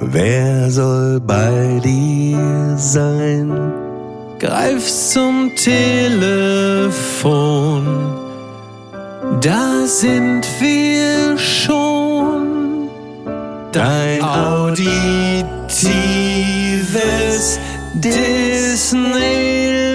Wer soll bei dir sein? Greif zum Telefon. Da sind wir schon. Dein auditives Disneyland.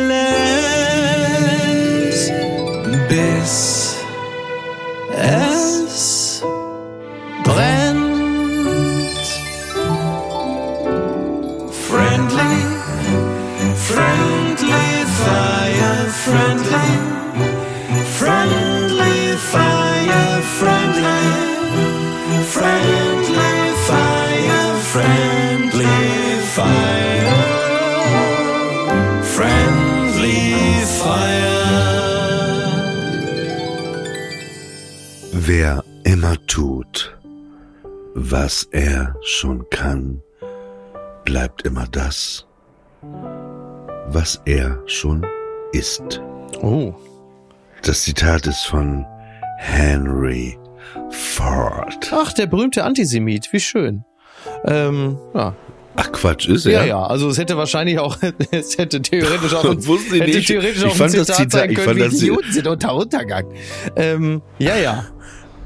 Wer immer tut, was er schon kann, bleibt immer das, was er schon ist. Oh. Das Zitat ist von Henry Ford. Ach, der berühmte Antisemit, wie schön. Ähm, ja. Ach Quatsch, ist ja, er? ja, also es hätte wahrscheinlich auch, es hätte theoretisch auch, ein, hätte nicht. theoretisch Ich auch ein Zitat, Zitat- sein können, wie Juden sind unter Untergang. Ähm, ja, ja.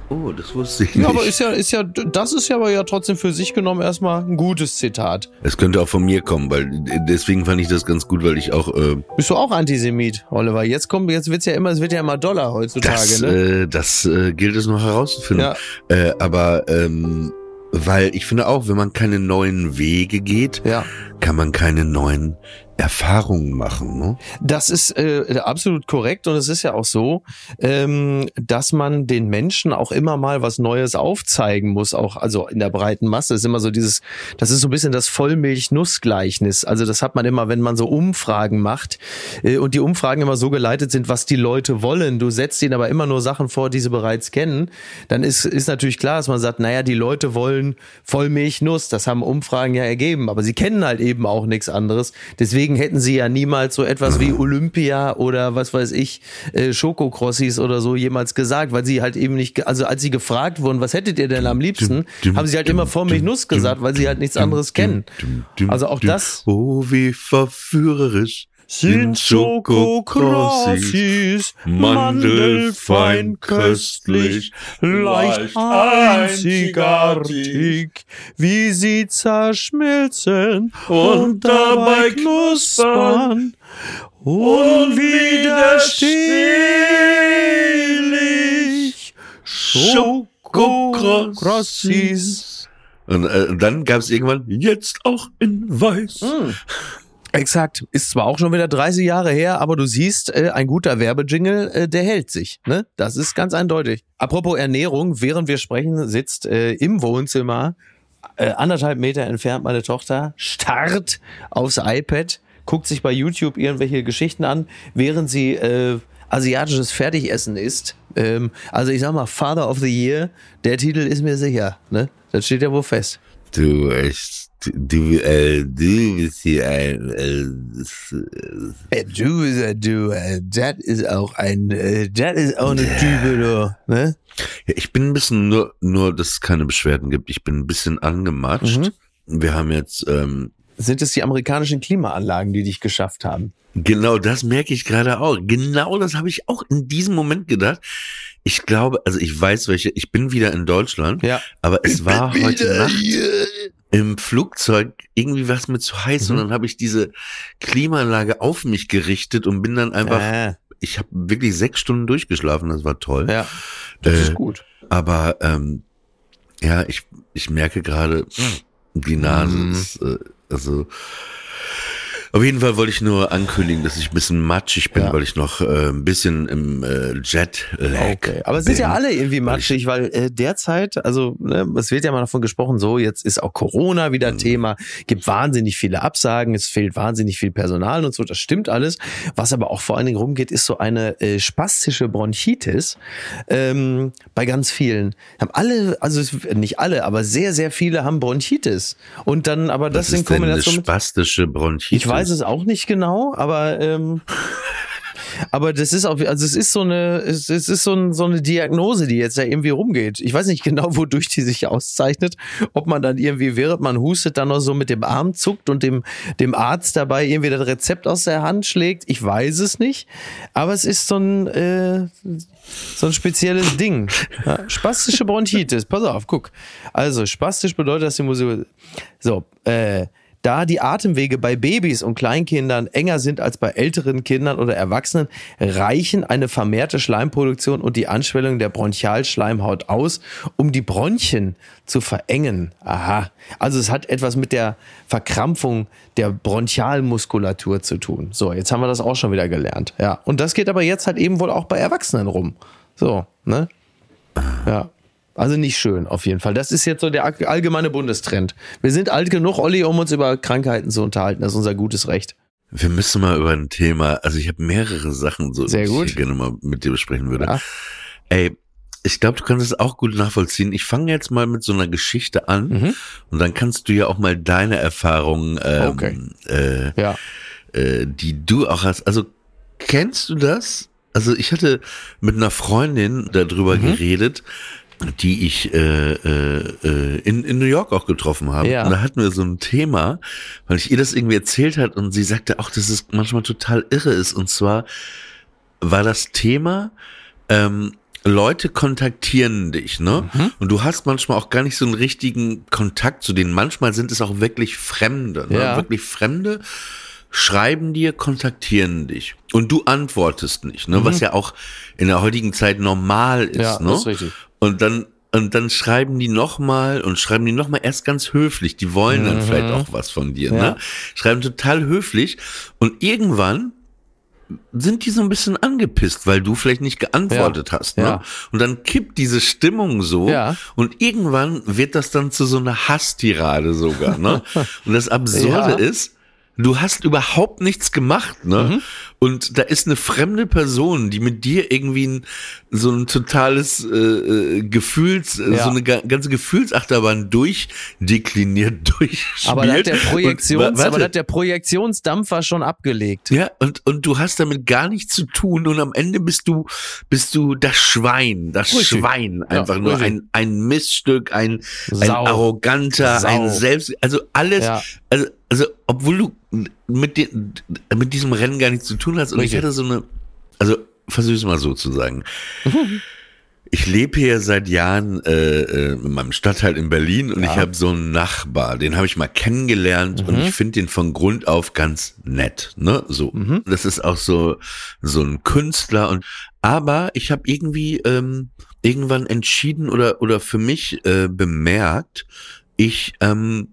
Oh, das wusste ich nicht. Ja, aber ist ja, ist ja, das ist ja aber ja trotzdem für sich genommen erstmal ein gutes Zitat. es könnte auch von mir kommen, weil deswegen fand ich das ganz gut, weil ich auch äh, Bist du auch Antisemit, Oliver? Jetzt kommt, jetzt wird's ja immer, es wird ja immer Dollar heutzutage, das, ne? äh, das äh, gilt es noch herauszufinden. Ja. Äh, aber ähm, weil ich finde auch, wenn man keine neuen Wege geht, Ja. kann man keine neuen Erfahrungen machen. Ne? Das ist äh, absolut korrekt und es ist ja auch so, ähm, dass man den Menschen auch immer mal was Neues aufzeigen muss, auch also in der breiten Masse. Ist immer so dieses, das ist so ein bisschen das Vollmilch-Nuss-Gleichnis. Also das hat man immer, wenn man so Umfragen macht äh, und die Umfragen immer so geleitet sind, was die Leute wollen. Du setzt ihnen aber immer nur Sachen vor, die sie bereits kennen. Dann ist ist natürlich klar, dass man sagt, naja, die Leute wollen Vollmilch-Nuss. Das haben Umfragen ja ergeben, aber sie kennen halt eben auch nichts anderes. Deswegen hätten sie ja niemals so etwas wie Olympia oder was weiß ich, äh, Schokokrossis oder so jemals gesagt, weil sie halt eben nicht, also als sie gefragt wurden, was hättet ihr denn am liebsten, haben sie halt immer Vollmilch-Nuss dum, gesagt, weil sie halt nichts anderes kennen. Also auch das Oh, wie verführerisch sind Schokokrossis, mandelfein köstlich, leicht einzigartig, wie sie zerschmilzen und dabei knuspern, unwiderstehlich. Schokokrossis. Und äh, dann gab es irgendwann jetzt auch in Weiß. Hm. Exakt. Ist zwar auch schon wieder 30 Jahre her, aber du siehst, äh, ein guter Werbejingle, äh, der hält sich. Ne? Das ist ganz eindeutig. Apropos Ernährung, während wir sprechen, sitzt äh, im Wohnzimmer, äh, anderthalb Meter entfernt meine Tochter, starrt aufs iPad, guckt sich bei YouTube irgendwelche Geschichten an, während sie äh, asiatisches Fertigessen isst. Ähm, also ich sag mal, Father of the Year, der Titel ist mir sicher. Ne? Das steht ja wohl fest. Du echt, du, äh, du bist hier ein, äh, Du ist äh, du, äh, das ist auch ein, äh, das ist auch eine Type, du, ne? ja, ich bin ein bisschen nur, nur, dass es keine Beschwerden gibt. Ich bin ein bisschen angematscht. Mhm. Wir haben jetzt, ähm, Sind es die amerikanischen Klimaanlagen, die dich geschafft haben? Genau, das merke ich gerade auch. Genau das habe ich auch in diesem Moment gedacht. Ich glaube, also ich weiß welche, ich bin wieder in Deutschland, Ja. aber es war heute Nacht im Flugzeug irgendwie was mir zu heiß Mhm. und dann habe ich diese Klimaanlage auf mich gerichtet und bin dann einfach, Äh, ich habe wirklich sechs Stunden durchgeschlafen, das war toll. ja, das Äh, ist gut. Aber ähm, ja, ich, ich merke gerade, die Nase Mhm. ist, äh, also Auf jeden Fall wollte ich nur ankündigen, dass ich ein bisschen matschig bin, Ja. weil ich noch äh, ein bisschen im äh, Jetlag Okay, aber es sind ja alle irgendwie matschig, weil äh, derzeit, also ne, es wird ja mal davon gesprochen, so jetzt ist auch Corona wieder Mhm. Thema, gibt wahnsinnig viele Absagen, es fehlt wahnsinnig viel Personal und so, das stimmt alles. Was aber auch vor allen Dingen rumgeht, ist so eine äh, spastische Bronchitis ähm, bei ganz vielen. Haben alle, also nicht alle, aber sehr, sehr viele haben Bronchitis und dann aber das Was in eine Kombination mit spastische Bronchitis? ich weiß es auch nicht genau, aber ähm, aber das ist auch, also es ist so eine, es, es ist so, ein, so eine Diagnose, die jetzt da irgendwie rumgeht. Ich weiß nicht genau, wodurch die sich auszeichnet. Ob man dann irgendwie, während man hustet, dann noch so mit dem Arm zuckt und dem, dem Arzt dabei irgendwie das Rezept aus der Hand schlägt. Ich weiß es nicht. Aber es ist so ein, äh, so ein spezielles Ding. Ja, spastische Bronchitis. Pass auf, guck. Also, spastisch bedeutet, dass die Musik. So, äh, da die Atemwege bei Babys und Kleinkindern enger sind als bei älteren Kindern oder Erwachsenen, reichen eine vermehrte Schleimproduktion und die Anschwellung der Bronchialschleimhaut aus, um die Bronchien zu verengen. Aha. Also es hat etwas mit der Verkrampfung der Bronchialmuskulatur zu tun. So, jetzt haben wir das auch schon wieder gelernt. Ja. Und das geht aber jetzt halt eben wohl auch bei Erwachsenen rum. So, ne? Ja. Also nicht schön, auf jeden Fall. Das ist jetzt so der all- allgemeine Bundestrend. Wir sind alt genug, Olli, um uns über Krankheiten zu unterhalten. Das ist unser gutes Recht. Wir müssen mal über ein Thema, also ich habe mehrere Sachen, so, Sehr die gut. ich gerne mal mit dir besprechen würde. Ja. Ey, ich glaube, du kannst es auch gut nachvollziehen. Ich fange jetzt mal mit so einer Geschichte an Mhm. und dann kannst du ja auch mal deine Erfahrungen, ähm, Okay. äh, Ja. äh, die du auch hast. Also kennst du das? Also ich hatte mit einer Freundin darüber Mhm. geredet, die ich äh, äh, äh, in, in New York auch getroffen habe. Ja. Und da hatten wir so ein Thema, weil ich ihr das irgendwie erzählt hat und sie sagte auch, dass es manchmal total irre ist. Und zwar war das Thema, ähm, Leute kontaktieren dich, ne? Mhm. Und du hast manchmal auch gar nicht so einen richtigen Kontakt zu denen. Manchmal sind es auch wirklich Fremde, ne? Ja. Wirklich Fremde schreiben dir, kontaktieren dich. Und du antwortest nicht, ne? Was ja auch in der heutigen Zeit normal ist, Mhm. Ja, ne? ist richtig. Und dann, und dann schreiben die nochmal und schreiben die nochmal erst ganz höflich. Die wollen dann vielleicht auch was von dir, Mhm. Ja. ne? Schreiben total höflich. Und irgendwann sind die so ein bisschen angepisst, weil du vielleicht nicht geantwortet hast. Ne? Ja. Und dann kippt diese Stimmung so. Ja. Und irgendwann wird das dann zu so einer Hasstirade sogar. Ne? Und das Absurde Ja. ist, du hast überhaupt nichts gemacht. Ne? Mhm. Und da ist eine fremde Person, die mit dir irgendwie ein, so ein totales äh, äh, Gefühls, äh, Ja. so eine ga ganze Gefühlsachterbahn durchdekliniert, durchspielt. Aber da hat der Und- Projektions, wa- aber da hat der Projektionsdampfer schon abgelegt. Ja, und, und du hast damit gar nichts zu tun und am Ende bist du, bist du das Schwein, das Richtig. Schwein, einfach Ja, nur ein, ein Missstück, ein, ein arroganter, Sau. ein Selbst, also alles, Ja. also, also, obwohl du mit, den, mit diesem Rennen gar nichts zu tun hast und Richtig. ich hatte so eine, also, versuch's mal so zu sagen. Ich lebe hier seit Jahren äh, äh, in meinem Stadtteil in Berlin und ich habe so einen Nachbar, den habe ich mal kennengelernt und ich finde den von Grund auf ganz nett, ne? So, das ist auch so so ein Künstler und aber ich habe irgendwie ähm, irgendwann entschieden oder oder für mich äh, bemerkt, ich ähm,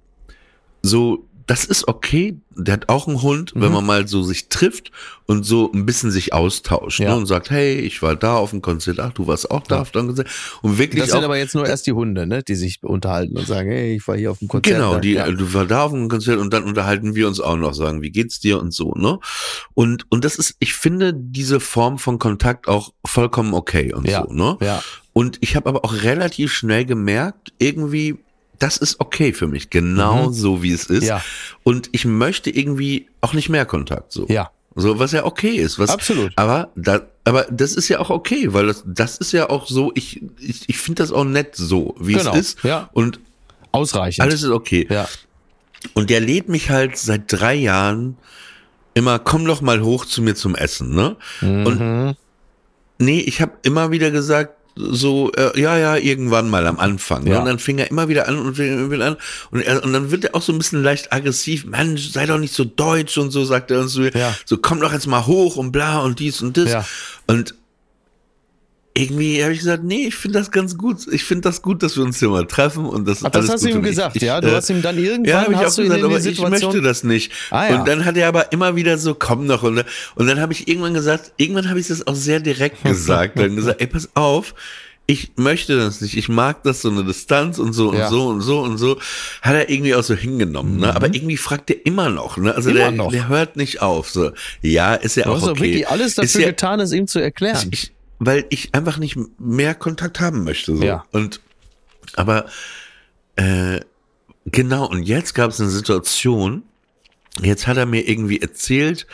so das ist okay. Der hat auch einen Hund, wenn man mal so sich trifft und so ein bisschen sich austauscht Ja. ne, und sagt, hey, ich war da auf dem Konzert, ach, du warst auch da auf dem Konzert und wirklich Das auch sind aber jetzt nur erst die Hunde, ne, die sich unterhalten und sagen, hey, ich war hier auf dem Konzert. Genau, die, ja. du war da auf dem Konzert und dann unterhalten wir uns auch noch, sagen, wie geht's dir und so, ne? Und, und das ist, ich finde diese Form von Kontakt auch vollkommen okay und Ja, so, ne? ja. Und ich habe aber auch relativ schnell gemerkt, irgendwie, das ist okay für mich, genau Mhm. so wie es ist. Ja. Und ich möchte irgendwie auch nicht mehr Kontakt, so. Ja. So, was ja okay ist. Was, Absolut. Aber, da, aber das ist ja auch okay, weil das, das ist ja auch so, ich, ich, ich finde das auch nett so, wie Genau, es ist. ja. Und Ausreichend. alles ist okay. ja. Und der lädt mich halt seit drei Jahren immer, komm doch mal hoch zu mir zum Essen, ne? Und Mhm. nee, ich habe immer wieder gesagt, so, äh, ja, ja, irgendwann mal am Anfang. Ne? Ja. Und dann fing er immer wieder an und fing wieder an. Und, er, und dann wird er auch so ein bisschen leicht aggressiv. Mensch, sei doch nicht so deutsch und so, sagt er uns so. Ja. So, komm doch jetzt mal hoch und bla und dies und das. Ja. Und irgendwie habe ich gesagt, nee, ich finde das ganz gut. Ich finde das gut, dass wir uns hier mal treffen und das Ach, das alles hast du gut ihm und ich- gesagt, ich, ja? Du äh, hast ihm dann irgendwann ja, habe ich auch hast du ihn gesagt, aber ich Situation. möchte das nicht. Ah, ja. Und dann hat er aber immer wieder so, komm noch. Und, und dann habe ich irgendwann gesagt, irgendwann habe ich das auch sehr direkt gesagt. Dann gesagt, ey, pass auf, ich möchte das nicht. Ich mag das, so eine Distanz und so und Ja. so und so und so. Hat er irgendwie auch so hingenommen. Ne? Aber irgendwie fragt er immer noch. Ne? Also Mhm. Der, noch. der hört nicht auf. So. Ja, ist ja Du auch hast okay. wirklich alles Ist dafür ja, getan, es ihm zu erklären. ich, weil ich einfach nicht mehr Kontakt haben möchte. So. Ja. Und aber äh, genau, und jetzt gab es eine Situation, jetzt hat er mir irgendwie erzählt,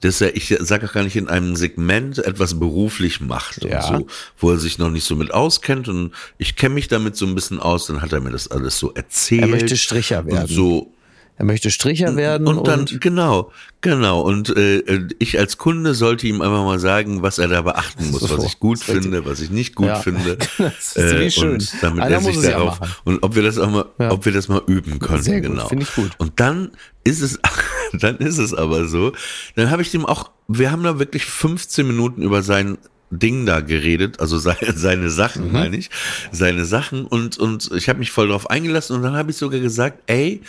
dass er, ich sage auch gar nicht in einem Segment, etwas beruflich macht Ja. und so, wo er sich noch nicht so mit auskennt und ich kenne mich damit so ein bisschen aus, dann hat er mir das alles so erzählt. Er möchte Stricher werden. Und so, Er möchte Stricher werden und, und dann, genau, genau. Und äh, ich als Kunde sollte ihm einfach mal sagen, was er da beachten muss, So, was ich gut richtig. finde, was ich nicht gut Ja. finde. Das ist wie schön. Und damit Einer er sich ja darauf machen. und ob wir das auch mal, Ja. ob wir das mal üben können. Sehr gut, genau. finde ich gut. Und dann ist es, dann ist es aber so. Dann habe ich dem auch, wir haben da wirklich 15 Minuten über sein Ding da geredet, also seine, seine Sachen, Mhm. meine ich, seine Sachen und und ich habe mich voll drauf eingelassen und dann habe ich sogar gesagt, ey,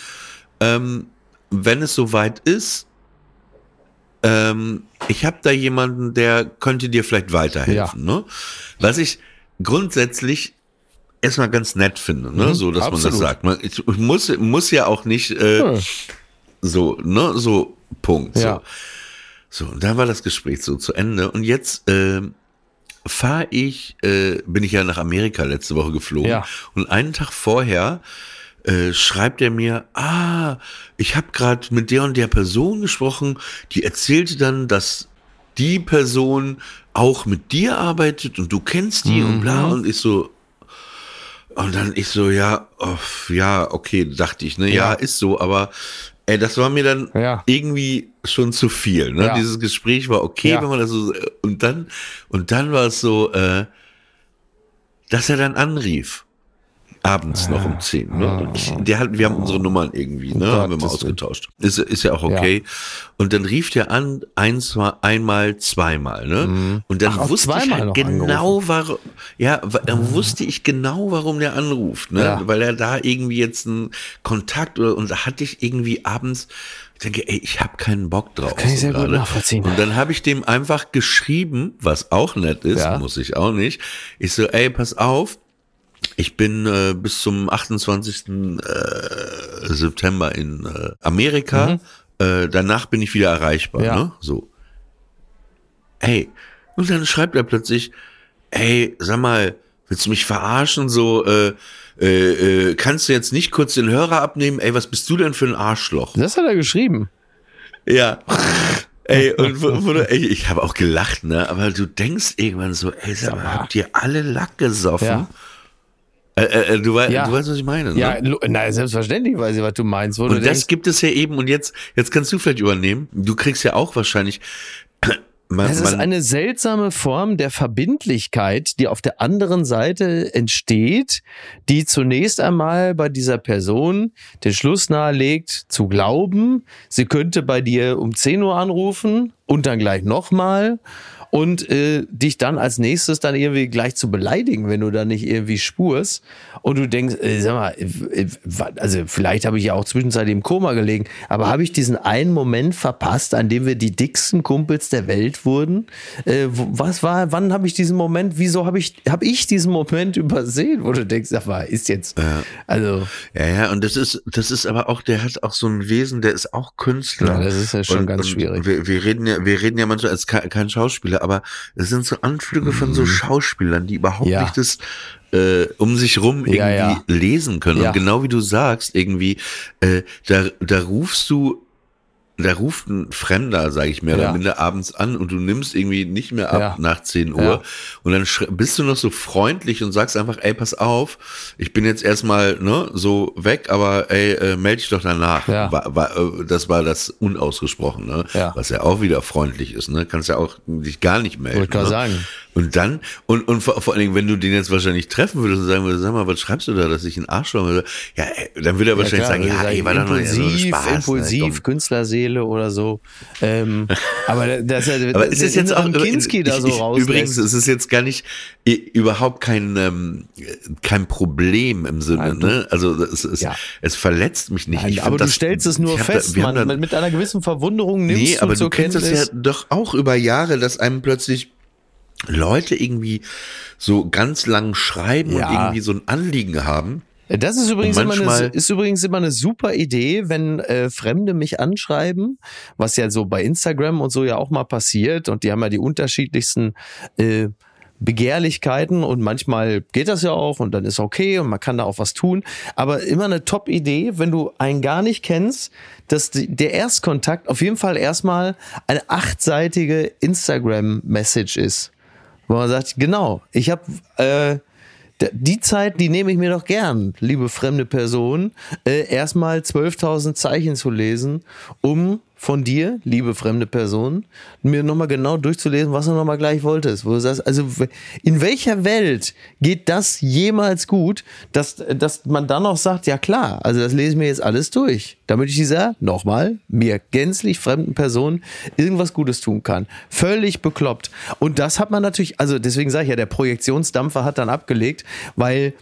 ähm, wenn es soweit ist, ähm, ich habe da jemanden, der könnte dir vielleicht weiterhelfen. Ne? Was ich grundsätzlich erstmal ganz nett finde, ne? Mhm, so dass man absolut. das sagt. Man, ich muss, muss ja auch nicht äh, Ja. so, ne, so Punkt. Ja. So. so, und dann war das Gespräch so zu Ende und jetzt ähm, fahre ich, äh, bin ich ja nach Amerika letzte Woche geflogen Ja. und einen Tag vorher äh, schreibt er mir, ah, ich habe gerade mit der und der Person gesprochen, die erzählte dann, dass die Person auch mit dir arbeitet und du kennst die und bla und ich so und dann ich so ja oh, ja okay dachte ich ne ja. Ja. ist so aber ey das war mir dann Ja. irgendwie schon zu viel ne Ja. dieses Gespräch war okay wenn man das so und dann und dann war es so äh, dass er dann anrief abends noch um 10. Ne? Und ich, der hat, wir haben unsere Nummern irgendwie, ne? haben wir mal Ah. Ausgetauscht. Ist, ist ja auch okay. Und dann rief der an, ein, zwei, einmal, zweimal, ne? Und dann Ach, wusste ich halt genau, warum, ja, dann wusste ich genau, warum der anruft, ne? Ja. Weil er da irgendwie jetzt einen Kontakt oder, und da hatte ich irgendwie abends, ich denke, ey, ich habe keinen Bock drauf. kann ich sehr gut nachvollziehen. Und dann habe ich dem einfach geschrieben, was auch nett ist, Ja. muss ich auch nicht. Ich so, ey, pass auf, ich bin äh, bis zum 28. Äh, September in äh, Amerika. Äh, danach bin ich wieder erreichbar. Mhm. Ja. Ne? So. Ey. Und dann schreibt er plötzlich, ey, sag mal, willst du mich verarschen? So, äh, äh, äh, kannst du jetzt nicht kurz den Hörer abnehmen? Ey, was bist du denn für ein Arschloch? Das hat er geschrieben. Ja. Ey, und wo, wo ey, ich habe auch gelacht, ne? Aber du denkst irgendwann so, ey, sag mal, habt ihr alle Lack gesoffen? Ja. Äh, äh, äh, du, wei Ja. du weißt, was ich meine, ne? Ja, lo- na, selbstverständlich weiß ich, was du meinst. Wo Und das denkst, gibt es ja eben, und jetzt, jetzt kannst du vielleicht übernehmen. Du kriegst ja auch wahrscheinlich. Man, Es ist eine seltsame Form der Verbindlichkeit, die auf der anderen Seite entsteht, die zunächst einmal bei dieser Person den Schluss nahelegt, zu glauben, sie könnte bei dir um 10 Uhr anrufen und dann gleich nochmal und äh, dich dann als nächstes dann irgendwie gleich zu beleidigen, wenn du da nicht irgendwie spurst und du denkst, äh, sag mal, äh, äh, also vielleicht habe ich ja auch zwischenzeitlich im Koma gelegen, aber habe ich diesen einen Moment verpasst, an dem wir die dicksten Kumpels der Welt wurden? Äh, was war, wann habe ich diesen Moment, wieso habe ich, habe ich diesen Moment übersehen, wo du denkst, sag mal, ist jetzt, also, ja, ja, und das ist, das ist aber auch, der hat auch so ein Wesen, der ist auch Künstler. Ja, das ist ja schon ganz schwierig. Wir, wir reden ja, wir reden ja manchmal als kein Schauspieler, aber es sind so Anflüge von so Schauspielern, die überhaupt Mhm. Ja. nicht das äh, um sich rum irgendwie Ja, ja. lesen können. Und genau wie du sagst, irgendwie, äh, da, da rufst du da ruft ein Fremder, sage ich mehr Ja. oder minder, abends an und du nimmst irgendwie nicht mehr ab Ja. nach 10 Uhr Ja. und dann bist du noch so freundlich und sagst einfach, ey, pass auf, ich bin jetzt erstmal ne, so weg, aber ey, äh, melde dich doch danach. Ja. War, war, äh, das war das unausgesprochen, ne? Ja. was ja auch wieder freundlich ist, ne? Kannst ja auch dich gar nicht melden. Wollte ne? sagen. Und dann, und, und vor, vor allen Dingen, wenn du den jetzt wahrscheinlich treffen würdest und sagen würdest, sag mal, was schreibst du da, dass ich einen Arsch würde? Ja, ey, dann würde er wahrscheinlich klar, sagen, ja, ey, war doch nur so ein impulsiv, Spaß. ne, impulsiv, komm. Künstlerseele oder so. Ähm, aber das, das, Aber ist es jetzt auch Kinski da so ich, raus? Übrigens, es ist jetzt gar nicht überhaupt kein ähm, kein Problem im Sinne, Nein, du- ne? Also es, es, Ja. es verletzt mich nicht. Nein, aber find du das- stellst es nur fest, da, Mann. da, Mit, einer gewissen Verwunderung nimmst Nee, du aber du kennst das Kenntnis. ja doch auch über Jahre, dass einem plötzlich Leute irgendwie so ganz lang schreiben Ja. und irgendwie so ein Anliegen haben. Das ist übrigens, immer eine, ist übrigens immer eine super Idee, wenn äh, Fremde mich anschreiben, was ja so bei Instagram und so ja auch mal passiert. Und die haben ja die unterschiedlichsten äh, Begehrlichkeiten und manchmal geht das ja auch und dann ist okay und man kann da auch was tun. Aber immer eine Top-Idee, wenn du einen gar nicht kennst, dass die, der Erstkontakt auf jeden Fall erstmal eine achtseitige Instagram-Message ist. Wo man sagt, genau, ich habe äh, die Zeit, die nehme ich mir doch gern, liebe fremde Person, äh, erstmal 12.000 Zeichen zu lesen, um von dir, liebe fremde Person, mir nochmal genau durchzulesen, was du nochmal gleich wolltest. Wo du sagst, also in welcher Welt geht das jemals gut, dass, dass man dann noch sagt, ja klar, also das lese ich mir jetzt alles durch, damit ich dieser, nochmal, mir gänzlich fremden Person irgendwas Gutes tun kann. Völlig bekloppt. Und das hat man natürlich, also deswegen sage ich ja, der Projektionsdampfer hat dann abgelegt, weil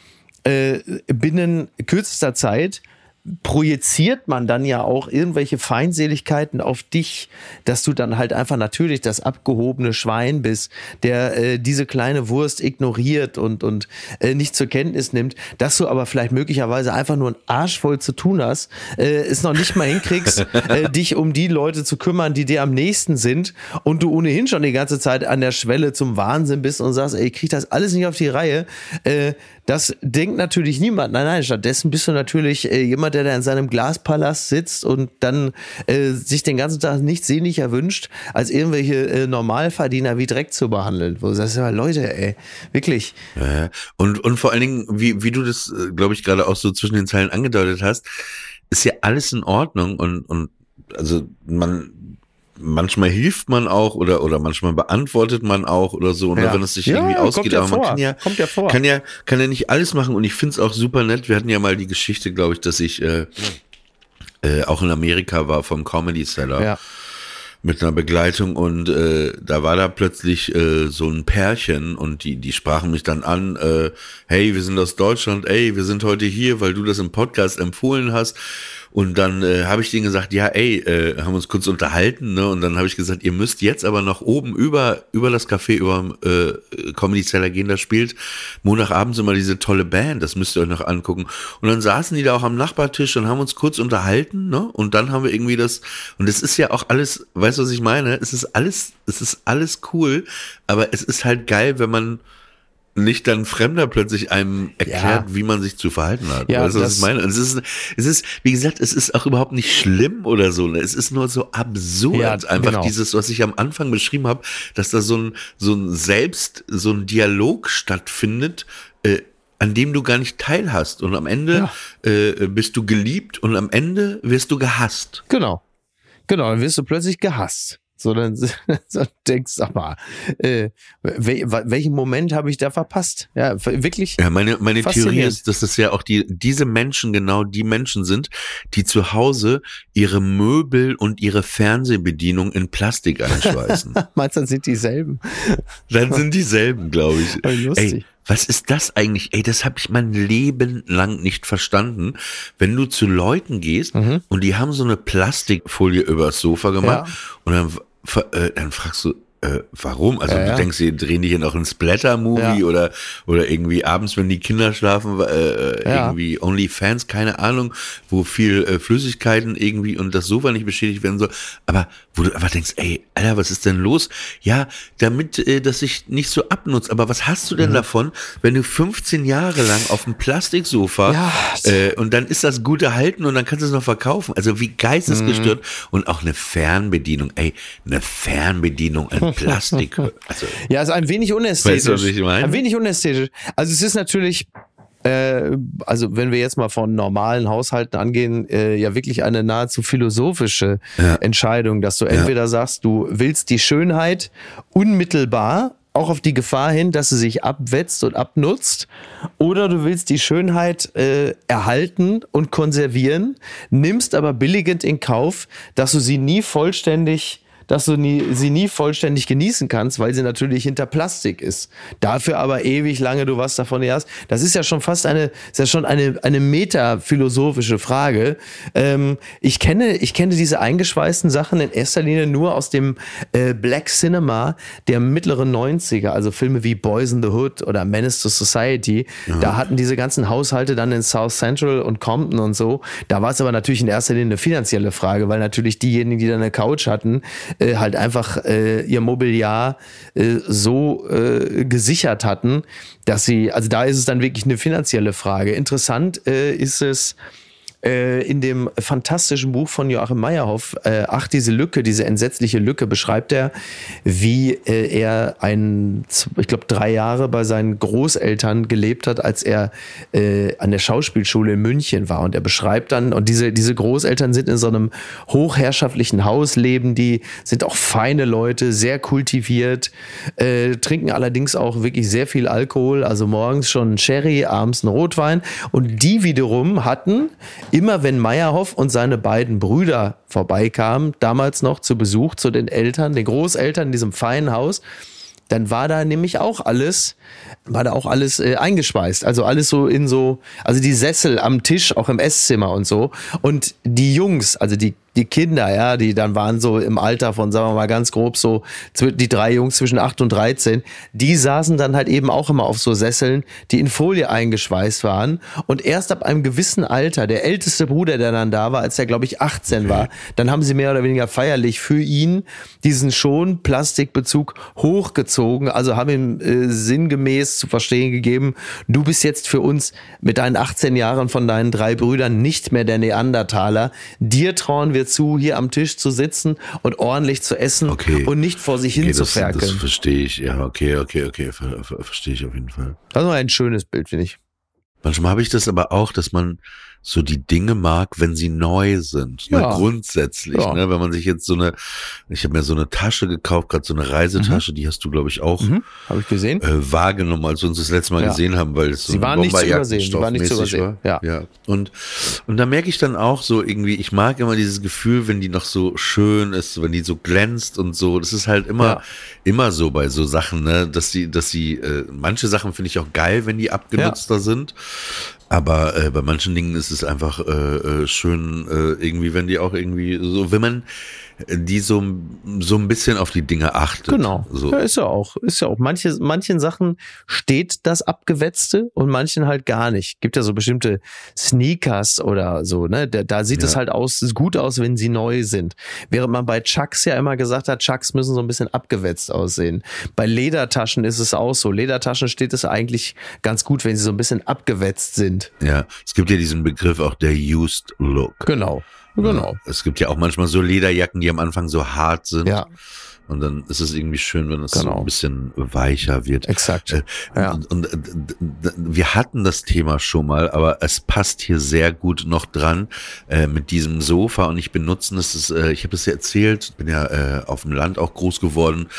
äh, binnen kürzester Zeit projiziert man dann ja auch irgendwelche Feindseligkeiten auf dich, dass du dann halt einfach natürlich das abgehobene Schwein bist, der äh, diese kleine Wurst ignoriert und, und äh, nicht zur Kenntnis nimmt, dass du aber vielleicht möglicherweise einfach nur einen Arsch voll zu tun hast, äh, es noch nicht mal hinkriegst, äh, dich um die Leute zu kümmern, die dir am nächsten sind und du ohnehin schon die ganze Zeit an der Schwelle zum Wahnsinn bist und sagst, ey, ich krieg das alles nicht auf die Reihe, äh, das denkt natürlich niemand. Nein, nein, stattdessen bist du natürlich äh, jemand, der da in seinem Glaspalast sitzt und dann äh, sich den ganzen Tag nichts sehnlicher wünscht, als irgendwelche äh, Normalverdiener wie Dreck zu behandeln. Wo du sagst, ja, Leute, ey, wirklich. Ja, und, und vor allen Dingen, wie, wie du das, glaube ich, gerade auch so zwischen den Zeilen angedeutet hast, ist ja alles in Ordnung und, und also man manchmal hilft man auch oder oder manchmal beantwortet man auch oder so, ne, Ja. wenn es sich Ja, irgendwie kommt ausgeht. ja aber man vor. kann ja, Kommt ja vor. kann ja kann ja nicht alles machen und ich finde es auch super nett. Wir hatten ja mal die Geschichte, glaube ich, dass ich äh, äh, auch in Amerika war vom Comedy Seller Ja. mit einer Begleitung und äh, da war da plötzlich äh, so ein Pärchen und die die sprachen mich dann an, äh, hey, wir sind aus Deutschland, ey, wir sind heute hier, weil du das im Podcast empfohlen hast. Und dann äh, habe ich denen gesagt, ja, ey, äh, haben uns kurz unterhalten, ne? Und dann habe ich gesagt, ihr müsst jetzt aber nach oben über über das Café über äh, Comedy Cellar gehen, da spielt Montagabends immer diese tolle Band, das müsst ihr euch noch angucken. Und dann saßen die da auch am Nachbartisch und haben uns kurz unterhalten, ne? Und dann haben wir irgendwie das und es ist ja auch alles, weißt du, was ich meine? Es ist alles, es ist alles cool, aber es ist halt geil, wenn man nicht dann Fremder plötzlich einem erklärt, wie man sich zu verhalten hat. Ja, weißt du, was das- ich meine? Es ist, es ist, wie gesagt, es ist auch überhaupt nicht schlimm oder so. Ne? Es ist nur so absurd. Ja, einfach genau. dieses, was ich am Anfang beschrieben habe, dass da so ein, so ein Selbst, so ein Dialog stattfindet, äh, an dem du gar nicht teilhast. Und am Ende äh, bist du geliebt und am Ende wirst du gehasst. Genau. Genau, dann wirst du plötzlich gehasst. So, dann, so denkst du, sag mal, äh, wel, welchen Moment habe ich da verpasst? Ja, wirklich. Ja, meine, meine Theorie ist, dass das ja auch die, diese Menschen genau die Menschen sind, die zu Hause ihre Möbel und ihre Fernsehbedienung in Plastik einschweißen. Meinst du, dann sind dieselben? Dann sind dieselben, glaube ich. Lustig. Ey, was ist das eigentlich? Ey, das habe ich mein Leben lang nicht verstanden. Wenn du zu Leuten gehst Mhm. und die haben so eine Plastikfolie übers Sofa gemacht Ja. und dann, äh, dann fragst du, äh, warum? Also Ja, du denkst, die drehen die hier noch einen Splatter-Movie Ja. oder, oder irgendwie abends, wenn die Kinder schlafen, äh, Ja. irgendwie OnlyFans, keine Ahnung, wo viel äh, Flüssigkeiten irgendwie und das Sofa nicht beschädigt werden soll. Aber wo du einfach denkst, ey, Alter, was ist denn los? Ja, damit äh, das sich nicht so abnutzt. Aber was hast du denn Mhm. davon, wenn du 15 Jahre lang auf dem Plastiksofa äh, und dann ist das gut erhalten und dann kannst du es noch verkaufen. Also wie geistesgestört Mhm. und auch eine Fernbedienung. Ey, eine Fernbedienung in Plastik. also Ja, ist ein wenig unästhetisch. Weißt du, was ich meine? Ein wenig unästhetisch. Also es ist natürlich, äh, also wenn wir jetzt mal von normalen Haushalten angehen, äh, ja wirklich eine nahezu philosophische Entscheidung, dass du entweder sagst, du willst die Schönheit unmittelbar auch auf die Gefahr hin, dass sie sich abwetzt und abnutzt. Oder du willst die Schönheit äh, erhalten und konservieren, nimmst aber billigend in Kauf, dass du sie nie vollständig dass du nie, sie nie vollständig genießen kannst, weil sie natürlich hinter Plastik ist. Dafür aber ewig lange du was davon hast. Das ist ja schon fast eine, ist ja schon eine, eine metaphilosophische Frage. Ähm, ich kenne, ich kenne diese eingeschweißten Sachen in erster Linie nur aus dem äh, Black Cinema der mittleren 90er, also Filme wie Boys in the Hood oder Menace to Society. Ja. Da hatten diese ganzen Haushalte dann in South Central und Compton und so. Da war es aber natürlich in erster Linie eine finanzielle Frage, weil natürlich diejenigen, die dann eine Couch hatten, äh, halt einfach äh, ihr Mobiliar äh, so äh, gesichert hatten, dass sie, also da ist es dann wirklich eine finanzielle Frage. Interessant äh, ist es, äh, in dem fantastischen Buch von Joachim Meyerhoff, äh, Ach, diese Lücke, diese entsetzliche Lücke, beschreibt er, wie äh, er ein, ich glaube, drei Jahre bei seinen Großeltern gelebt hat, als er äh, an der Schauspielschule in München war. Und er beschreibt dann, und diese, diese Großeltern sind in so einem hochherrschaftlichen Haus, leben die, sind auch feine Leute, sehr kultiviert, äh, trinken allerdings auch wirklich sehr viel Alkohol, also morgens schon Sherry, abends ein Rotwein. Und die wiederum hatten immer wenn Meyerhoff und seine beiden Brüder vorbeikamen, damals noch zu Besuch zu den Eltern, den Großeltern in diesem feinen Haus, dann war da nämlich auch alles, war da auch alles äh, eingeschweißt. Also alles so in so, also die Sessel am Tisch, auch im Esszimmer und so. Und die Jungs, also die die Kinder, ja, die dann waren so im Alter von, sagen wir mal ganz grob so, die drei Jungs zwischen 8 und 13, die saßen dann halt eben auch immer auf so Sesseln, die in Folie eingeschweißt waren. Und erst ab einem gewissen Alter, der älteste Bruder, der dann da war, als er, glaube ich, 18 okay. war, dann haben sie mehr oder weniger feierlich für ihn diesen schon Plastikbezug hochgezogen, also haben ihm äh, sinngemäß zu verstehen gegeben, du bist jetzt für uns mit deinen 18 Jahren von deinen drei Brüdern nicht mehr der Neandertaler. Dir trauen wir zu, hier am Tisch zu sitzen und ordentlich zu essen okay. und nicht vor sich hin okay, zu ferkeln. Das verstehe ich, ja, okay, okay, okay, ver, ver, verstehe ich auf jeden Fall. Das ist ein schönes Bild, finde ich. Manchmal habe ich das aber auch, dass man so die Dinge mag, wenn sie neu sind. Ne, ja. Ne, grundsätzlich. Ja. Ne, wenn man sich jetzt so eine, ich habe mir so eine Tasche gekauft, gerade so eine Reisetasche, mhm. die hast du, glaube ich, auch mhm. habe ich gesehen. Äh, wahrgenommen, als wir uns das letzte Mal ja. gesehen haben, weil es so sie waren nicht zu übersehen. Sie waren nicht zu übersehen. War. Ja. ja. Und und da merke ich dann auch so irgendwie, ich mag immer dieses Gefühl, wenn die noch so schön ist, wenn die so glänzt und so. Das ist halt immer immer so bei so Sachen, ne, dass sie, dass sie äh, manche Sachen finde ich auch geil, wenn die abgenutzter sind. Aber äh, bei manchen Dingen ist es einfach äh, äh, schön, äh, irgendwie, wenn die auch irgendwie so, wenn man die so, so ein bisschen auf die Dinge achtet. Genau. So. Ja, ist ja auch, ist ja auch. Manche, manchen Sachen steht das Abgewetzte und manchen halt gar nicht. Gibt ja so bestimmte Sneakers oder so, ne? Da, da sieht es ja. halt aus, gut aus, wenn sie neu sind. Während man bei Chucks ja immer gesagt hat, Chucks müssen so ein bisschen abgewetzt aussehen. Bei Ledertaschen ist es auch so. Ledertaschen steht es eigentlich ganz gut, wenn sie so ein bisschen abgewetzt sind. Ja, es gibt ja diesen Begriff auch der Used Look. Genau. Genau. Es gibt ja auch manchmal so Lederjacken, die am Anfang so hart sind. Ja. Und dann ist es irgendwie schön, wenn es genau. so ein bisschen weicher wird. Exakt. Äh, ja. Und, und, und, wir hatten das Thema schon mal, aber es passt hier sehr gut noch dran äh, mit diesem Sofa. Und ich benutze es, äh, ich habe es ja erzählt, bin ja äh, auf dem Land auch groß geworden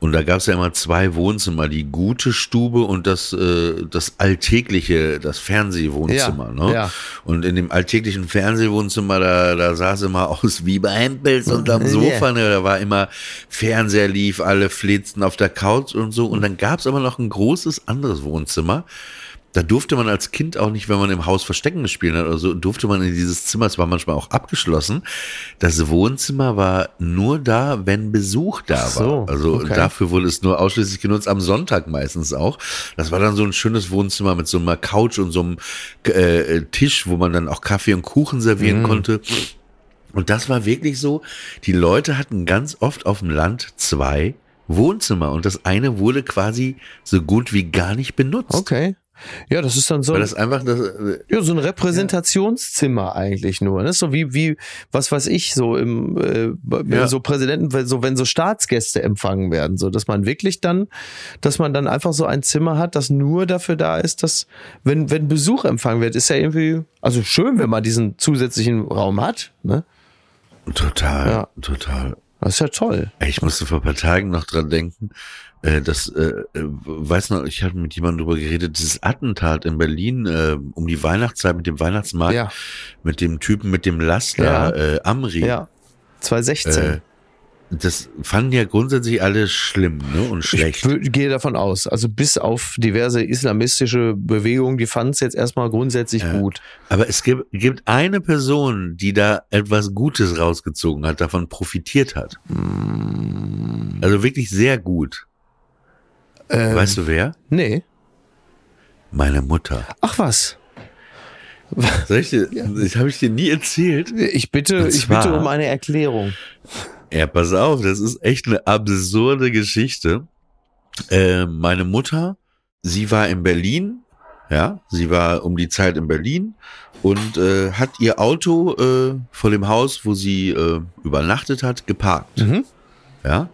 und da gab es ja immer zwei Wohnzimmer, die gute Stube und das, äh, das alltägliche, das Fernsehwohnzimmer. Ja, ne? Ja. Und in dem alltäglichen Fernsehwohnzimmer, da, da sah es immer aus wie bei Hempels unterm Sofa. Ne? Da war immer Fernseher lief, alle flitzten auf der Couch und so. Und dann gab es aber noch ein großes anderes Wohnzimmer da durfte man als Kind auch nicht, wenn man im Haus Verstecken gespielt hat oder so, durfte man in dieses Zimmer, es war manchmal auch abgeschlossen. Das Wohnzimmer war nur da, wenn Besuch da war. So, also okay. dafür wurde es nur ausschließlich genutzt, am Sonntag meistens auch. Das war dann so ein schönes Wohnzimmer mit so einer Couch und so einem äh, Tisch, wo man dann auch Kaffee und Kuchen servieren mm. konnte. Und das war wirklich so, die Leute hatten ganz oft auf dem Land zwei Wohnzimmer und das eine wurde quasi so gut wie gar nicht benutzt. Okay. Ja, das ist dann so. Weil das einfach das, ja, so ein Repräsentationszimmer ja. eigentlich nur. Ne? So wie, wie, was weiß ich, so im, äh, ja. so Präsidenten, so wenn so Staatsgäste empfangen werden, so dass man wirklich dann, dass man dann einfach so ein Zimmer hat, das nur dafür da ist, dass, wenn, wenn Besuch empfangen wird, ist ja irgendwie, also schön, wenn man diesen zusätzlichen Raum hat, ne? Total, ja. total. Das ist ja toll. Ich musste vor ein paar Tagen noch dran denken, äh, dass, äh, äh, weiß noch, ich hatte mit jemandem drüber geredet, dieses Attentat in Berlin äh, um die Weihnachtszeit mit dem Weihnachtsmarkt, Ja. mit dem Typen mit dem Laster Ja. äh, Amri. Ja. 2016. Äh, das fanden ja grundsätzlich alle schlimm ne? und ich schlecht. wür- gehe davon aus. Also bis auf diverse islamistische Bewegungen, die fanden es jetzt erstmal grundsätzlich Ja. gut. Aber es gibt, gibt eine Person, die da etwas Gutes rausgezogen hat, davon profitiert hat. Hm. Also wirklich sehr gut. Ähm, Weißt du wer? Nee. Meine Mutter. Ach was. Soll ich dir, das habe ich dir nie erzählt. Ich bitte, Und ich zwar- bitte um eine Erklärung. Ja, pass auf, das ist echt eine absurde Geschichte. Äh, meine Mutter, sie war in Berlin, ja, sie war um die Zeit in Berlin und äh, hat ihr Auto äh, vor dem Haus, wo sie äh, übernachtet hat, geparkt. Mhm. Ja.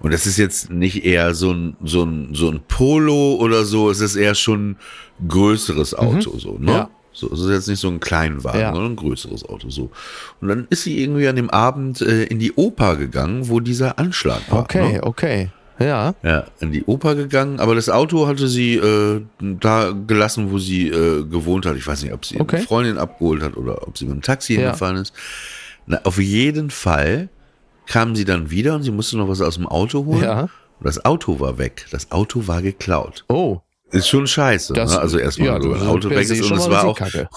Und das ist jetzt nicht eher so ein, so ein, so ein Polo oder so, es ist eher schon ein größeres Auto, so, ne? Mhm. Ja. So, es ist jetzt nicht so ein Kleinwagen, Ja. sondern ein größeres Auto, so. Und dann ist sie irgendwie an dem Abend äh, in die Oper gegangen, wo dieser Anschlag war. Okay, Ne? okay. Ja. Ja, in die Oper gegangen, aber das Auto hatte sie äh, da gelassen, wo sie äh, gewohnt hat. Ich weiß nicht, ob sie Okay. eine Freundin abgeholt hat oder ob sie mit dem Taxi Ja. hingefahren ist. Na, auf jeden Fall kam sie dann wieder und sie musste noch was aus dem Auto holen. Ja. Und das Auto war weg. Das Auto war geklaut. Oh. Ist schon scheiße. Das- ne? Also erstmal, ja, das Auto weg ist und es war auch, ja,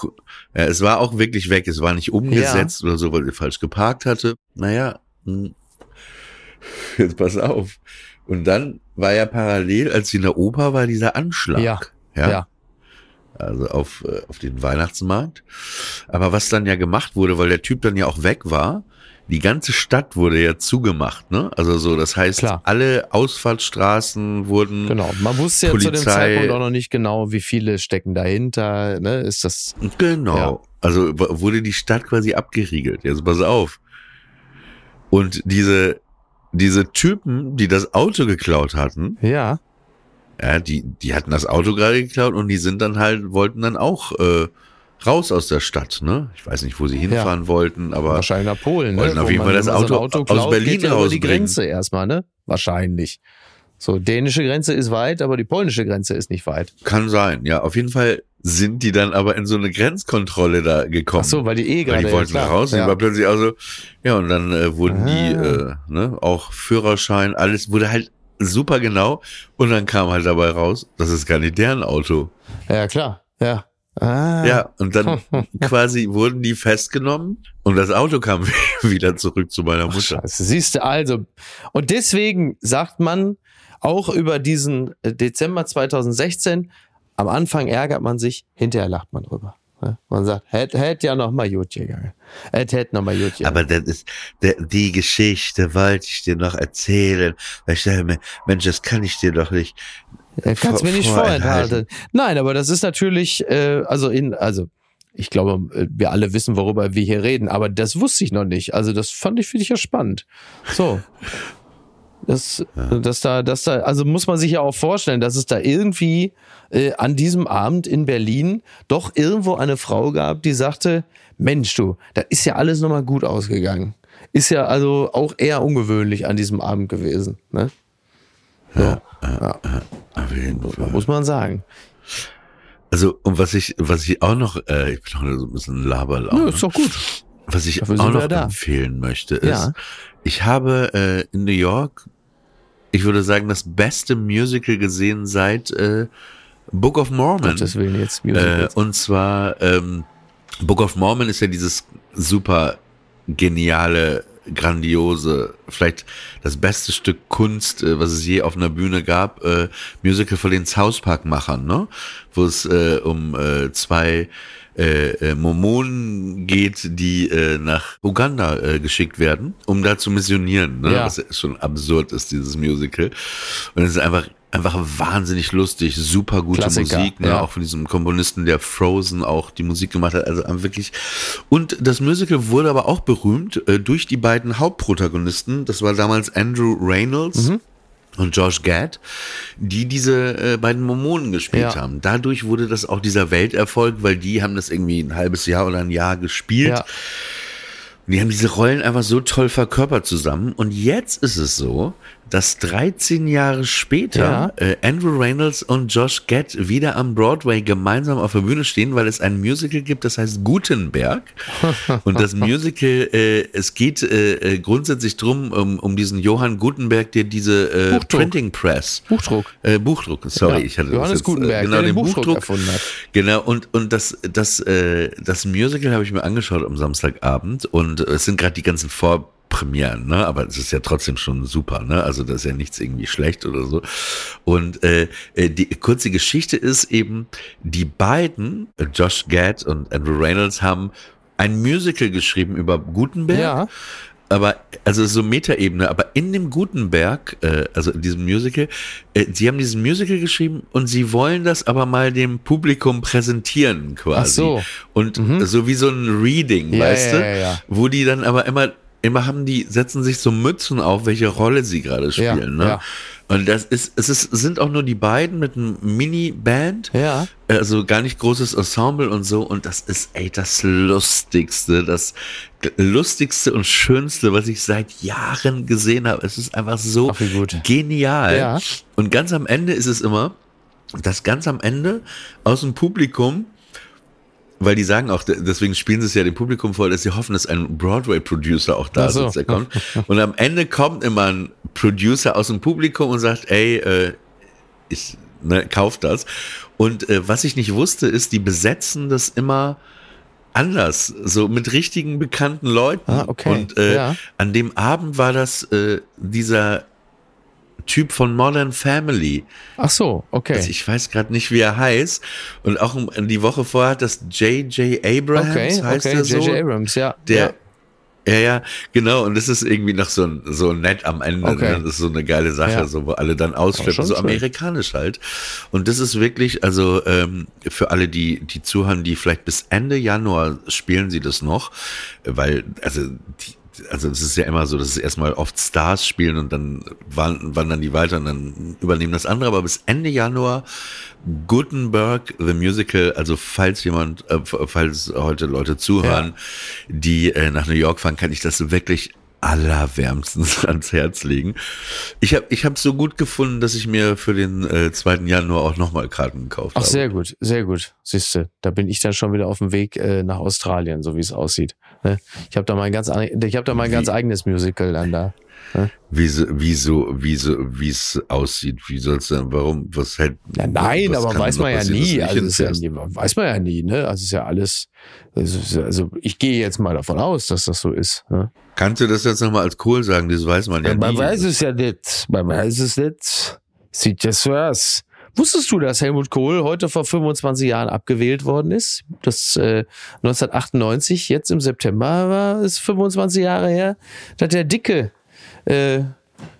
es war auch wirklich weg. Es war nicht umgesetzt oder so, weil sie falsch geparkt hatte. Naja, hm. jetzt pass auf. Und dann war ja parallel, als sie in der Oper war, dieser Anschlag. Ja. ja. Ja. Also auf, äh, auf den Weihnachtsmarkt. Aber was dann ja gemacht wurde, weil der Typ dann ja auch weg war, die ganze Stadt wurde ja zugemacht, ne? Also so, das heißt, Klar. alle Ausfahrtsstraßen wurden Genau. Man wusste ja zu dem Polizei- Zeitpunkt auch noch nicht genau, wie viele stecken dahinter. Ne? Ist das. Genau. Ja. Also wurde die Stadt quasi abgeriegelt. Jetzt pass auf. Und diese, diese Typen, die das Auto geklaut hatten, Ja. ja, die, die hatten das Auto gerade geklaut und die sind dann halt, wollten dann auch äh, raus aus der Stadt, ne? Ich weiß nicht, wo sie hinfahren wollten, aber Wahrscheinlich nach Polen. Ne? wollten auf Wo jeden Fall das man so Auto aus klaut, Berlin geht ja über die rausbringen. Grenze erstmal, ne? Wahrscheinlich. So, dänische Grenze ist weit, aber die polnische Grenze ist nicht weit. kann sein. Ja, auf jeden Fall sind die dann aber in so eine Grenzkontrolle da gekommen. Ach so, weil die eh Weil gerade. die wollten klar, raus, die ja. war plötzlich also, ja, und dann äh, wurden die, Ah. äh, ne, auch Führerschein, alles wurde halt super genau und dann kam halt dabei raus, das ist gar nicht deren Auto. ja, klar. Ja. Ah. Ja, und dann quasi wurden die festgenommen und das Auto kam wieder zurück zu meiner Ach, Mutter. Scheiße, siehst du, also. Und deswegen sagt man auch über diesen äh, Dezember 2016, am Anfang ärgert man sich, hinterher lacht man drüber. ne? Man sagt, hätte hätt ja noch mal gut gegangen. Hätte hätt noch mal gut gegangen. Aber das ist, der, die Geschichte wollte ich dir noch erzählen. Weil ich dachte mir, Mensch, das kann ich dir doch nicht. Äh, Kannst mir nicht vorenthalten. Nein, aber das ist natürlich, äh, also in, also ich glaube, äh, wir alle wissen, worüber wir hier reden, aber das wusste ich noch nicht. Also das fand ich, finde ich ja spannend. So. Das, dass da, dass da, also muss man sich ja auch vorstellen, dass es da irgendwie äh, an diesem Abend in Berlin doch irgendwo eine Frau gab, die sagte, Mensch du, da ist ja alles nochmal gut ausgegangen. Ist ja also auch eher ungewöhnlich an diesem Abend gewesen. Ne? So, ja. Auf jeden Fall. Muss man sagen. Also, und was ich, was ich auch noch, äh, ich bin auch so ein bisschen Laberlaune. Ja, ist doch gut. Was ich Dafür auch noch da. empfehlen möchte, ist, Ja. ich habe äh, in New York, ich würde sagen, das beste Musical gesehen seit äh, Book of Mormon. Gottes Willen jetzt Äh, Musicals. und zwar ähm, Book of Mormon ist ja dieses super geniale, grandiose, vielleicht das beste Stück Kunst, äh, was es je auf einer Bühne gab, äh, Musical von den South ne? Wo es äh, um äh, zwei äh, äh, Mormonen geht, die äh, nach Uganda äh, geschickt werden, um da zu missionieren. Ne? Ja. Was schon absurd ist, dieses Musical. Und es ist einfach einfach wahnsinnig lustig, super gute Klassiker, Musik, ne? ja. auch von diesem Komponisten, der Frozen auch die Musik gemacht hat, also einfach wirklich. Und das Musical wurde aber auch berühmt äh, durch die beiden Hauptprotagonisten. Das war damals Andrew Reynolds. Mhm. Und Josh Gad, die diese äh, beiden Mormonen gespielt Ja. haben. Dadurch wurde das auch dieser Welterfolg, weil die haben das irgendwie ein halbes Jahr oder ein Jahr gespielt. ja. Und die haben diese Rollen einfach so toll verkörpert zusammen. Und jetzt ist es so, dass 13 Jahre später äh, Andrew Reynolds und Josh Gad wieder am Broadway gemeinsam auf der Bühne stehen, weil es ein Musical gibt, das heißt Gutenberg. und das Musical, äh, es geht äh, äh, grundsätzlich drum um, um diesen Johann Gutenberg, der diese äh. Printing Press. Buchdruck. Äh, Buchdruck, sorry, Ja, ich hatte Johannes das jetzt, Gutenberg, genau, der den den Buchdruck Buchdruck, erfunden hat. Genau, und, und das, das, das Musical habe ich mir angeschaut am Samstagabend und es sind gerade die ganzen Vorpremieren, ne? Aber es ist ja trotzdem schon super, ne? Also das ist ja nichts irgendwie schlecht oder so. Und äh, äh, die kurze Geschichte ist eben, die beiden, Josh Gad und Andrew Reynolds, haben ein Musical geschrieben über Gutenberg Ja. aber also so Metaebene, aber in dem Gutenberg, äh, also in diesem Musical, äh, sie haben diesen Musical geschrieben und sie wollen das aber mal dem Publikum präsentieren quasi. Ach so. Und so wie so ein Reading, Ja, weißt ja, du? ja. Wo die dann aber immer immer haben die setzen sich so Mützen auf, welche Rolle sie gerade Ja, spielen, ne? ja. Und das ist es ist sind auch nur die beiden mit einem Mini-Band Ja. also gar nicht großes Ensemble und so und das ist ey das lustigste, das lustigste und schönste, was ich seit Jahren gesehen habe. Es ist einfach so genial. Ja. Und ganz am Ende ist es immer, dass ganz am Ende aus dem Publikum weil die sagen auch, deswegen spielen sie es ja dem Publikum vor, dass sie hoffen, dass ein Broadway-Producer auch da so. sitzt, der kommt. Und am Ende kommt immer ein Producer aus dem Publikum und sagt, ey, äh, ich ne, kauf das. Und äh, was ich nicht wusste, ist, die besetzen das immer anders, so mit richtigen bekannten Leuten. Ah, okay. Und äh, Ja. an dem Abend war das äh, dieser Typ von Modern Family. Ach so, okay. Also ich weiß gerade nicht, wie er heißt. Und auch die Woche vorher hat das J.J. Abrahams, okay, heißt okay, er so. J.J. Abrams, ja. Der, ja, ja, genau. Und das ist irgendwie noch so, so nett am Ende. Okay. Ne? Das ist so eine geile Sache, Ja. so wo alle dann ausflippen, so schön. amerikanisch halt. Und das ist wirklich, also ähm, für alle, die die zuhören, die vielleicht bis Ende Januar spielen sie das noch, weil also die, also es ist ja immer so, dass es erstmal oft Stars spielen und dann wandern, die weiter und dann übernehmen das andere. Aber bis Ende Januar Gutenberg, The Musical, also falls jemand, äh, falls heute Leute zuhören, die äh, nach New York fahren, kann ich das wirklich allerwärmstens ans Herz legen. Ich habe ich hab so gut gefunden, dass ich mir für den äh, 2. Januar auch nochmal Karten gekauft Ach, habe. sehr gut, sehr gut. Siehste, da bin ich dann schon wieder auf dem Weg äh, nach Australien, so wie es aussieht. Ne? Ich habe da mein ganz, ich habe da mein Wie? ganz eigenes Musical dann da. Wieso, wieso, wieso, wie es aussieht, wie soll's denn, warum, was hält? Ja, nein, was aber weiß man ja nie. Also, ist ja, weiß man ja nie, ne? Also ist ja alles. Also, ja- also ich gehe jetzt mal davon aus, dass das so ist. Ne? Kannst du das jetzt nochmal als cool sagen? Das weiß man ja man nie. weiß es ja nicht. Man weiß es nicht. Sieht ja so aus. Wusstest du, dass Helmut Kohl heute vor 25 Jahren abgewählt worden ist? Das äh, 1998, jetzt im September war es 25 Jahre her, dass der Dicke äh,